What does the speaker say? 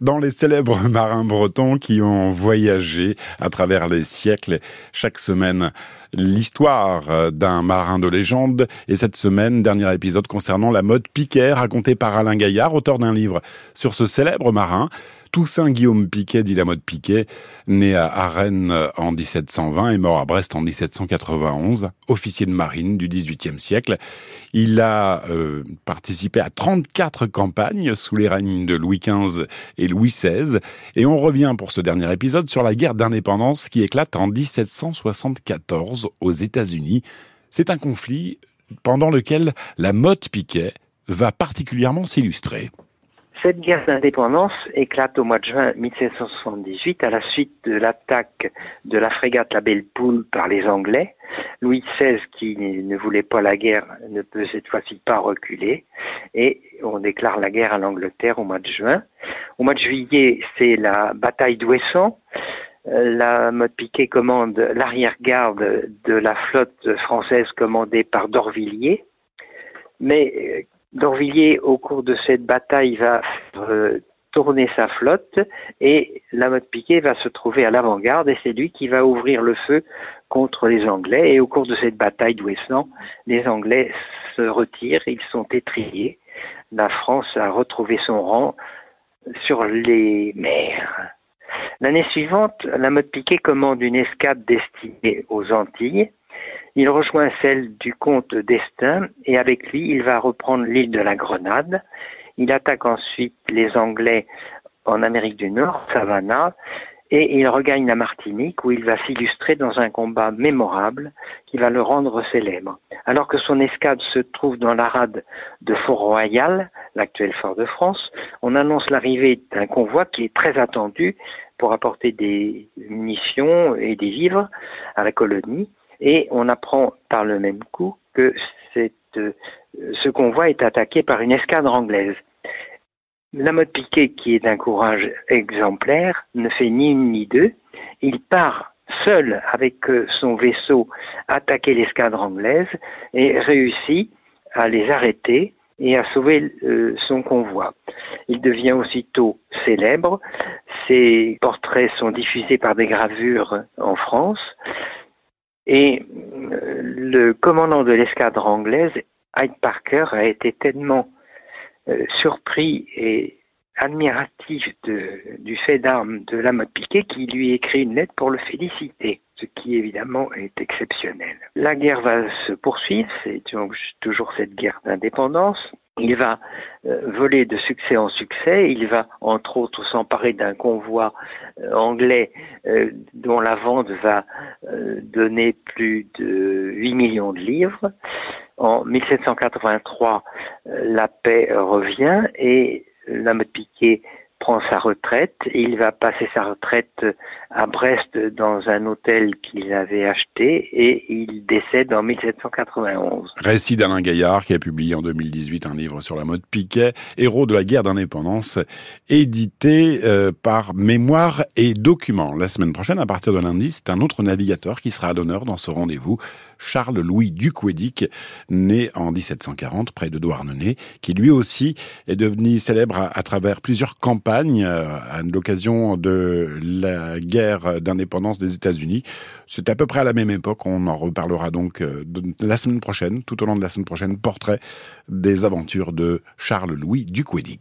dans les célèbres marins bretons qui ont voyagé à travers les siècles. Chaque semaine, l'histoire d'un marin de légende. Et cette semaine, dernier épisode concernant la mode Piquet, raconté par Alain Gaillard, auteur d'un livre sur ce célèbre marin. Toussaint Guillaume Piquet, dit la mode Piquet, né à Rennes en 1720 et mort à Brest en 1791, officier de marine du XVIIIe siècle. Il a euh, participé à 34 campagnes sous les règnes de Louis XV et Louis XVI. Et on revient pour ce dernier épisode sur la guerre d'indépendance qui éclate en 1774 aux États-Unis. C'est un conflit pendant lequel la mode Piquet va particulièrement s'illustrer. Cette guerre d'indépendance éclate au mois de juin 1778 à la suite de l'attaque de la frégate La Belle Poule par les Anglais. Louis XVI, qui ne voulait pas la guerre, ne peut cette fois-ci pas reculer et on déclare la guerre à l'Angleterre au mois de juin. Au mois de juillet, c'est la bataille d'Ouessant. Euh, la mode Piquet commande l'arrière-garde de la flotte française commandée par Dorvilliers. Mais euh, D'Orvilliers, au cours de cette bataille, va euh, tourner sa flotte et la mode Piquet va se trouver à l'avant-garde et c'est lui qui va ouvrir le feu contre les Anglais. Et au cours de cette bataille d'Ouessant, les Anglais se retirent, ils sont étriés. La France a retrouvé son rang sur les mers. L'année suivante, la mode Piquet commande une escade destinée aux Antilles il rejoint celle du comte d'Estaing et avec lui, il va reprendre l'île de la Grenade. Il attaque ensuite les Anglais en Amérique du Nord, Savannah, et il regagne la Martinique où il va s'illustrer dans un combat mémorable qui va le rendre célèbre. Alors que son escade se trouve dans la rade de Fort-Royal, l'actuel fort de France, on annonce l'arrivée d'un convoi qui est très attendu pour apporter des munitions et des vivres à la colonie. Et on apprend par le même coup que cette, ce convoi est attaqué par une escadre anglaise. La mode Piquet, qui est d'un courage exemplaire, ne fait ni une ni deux. Il part seul avec son vaisseau attaquer l'escadre anglaise et réussit à les arrêter et à sauver euh, son convoi. Il devient aussitôt célèbre. Ses portraits sont diffusés par des gravures en France. Et euh, le commandant de l'escadre anglaise, Hyde Parker, a été tellement euh, surpris et admiratif du fait d'armes de la mode Piquet qu'il lui écrit une lettre pour le féliciter, ce qui évidemment est exceptionnel. La guerre va se poursuivre, c'est toujours cette guerre d'indépendance. Il va euh, voler de succès en succès. Il va, entre autres, s'emparer d'un convoi euh, anglais euh, dont la vente va donner plus de 8 millions de livres. En 1783, la paix revient et la mode Piquet prend sa retraite. Il va passer sa retraite à Brest dans un hôtel qu'il avait acheté et il décède en 1791. Récit d'Alain Gaillard qui a publié en 2018 un livre sur la mode Piquet, héros de la guerre d'indépendance, édité euh, par Mémoire et Documents. La semaine prochaine, à partir de lundi, c'est un autre navigateur qui sera à l'honneur dans ce rendez-vous. Charles-Louis Duquedic, né en 1740 près de Douarnenez, qui lui aussi est devenu célèbre à, travers plusieurs campagnes euh, à l'occasion de la guerre d'indépendance des États-Unis. C'est à peu près à la même époque, on en reparlera donc euh, la semaine prochaine, tout au long de la semaine prochaine, portrait des aventures de Charles-Louis Duquedic.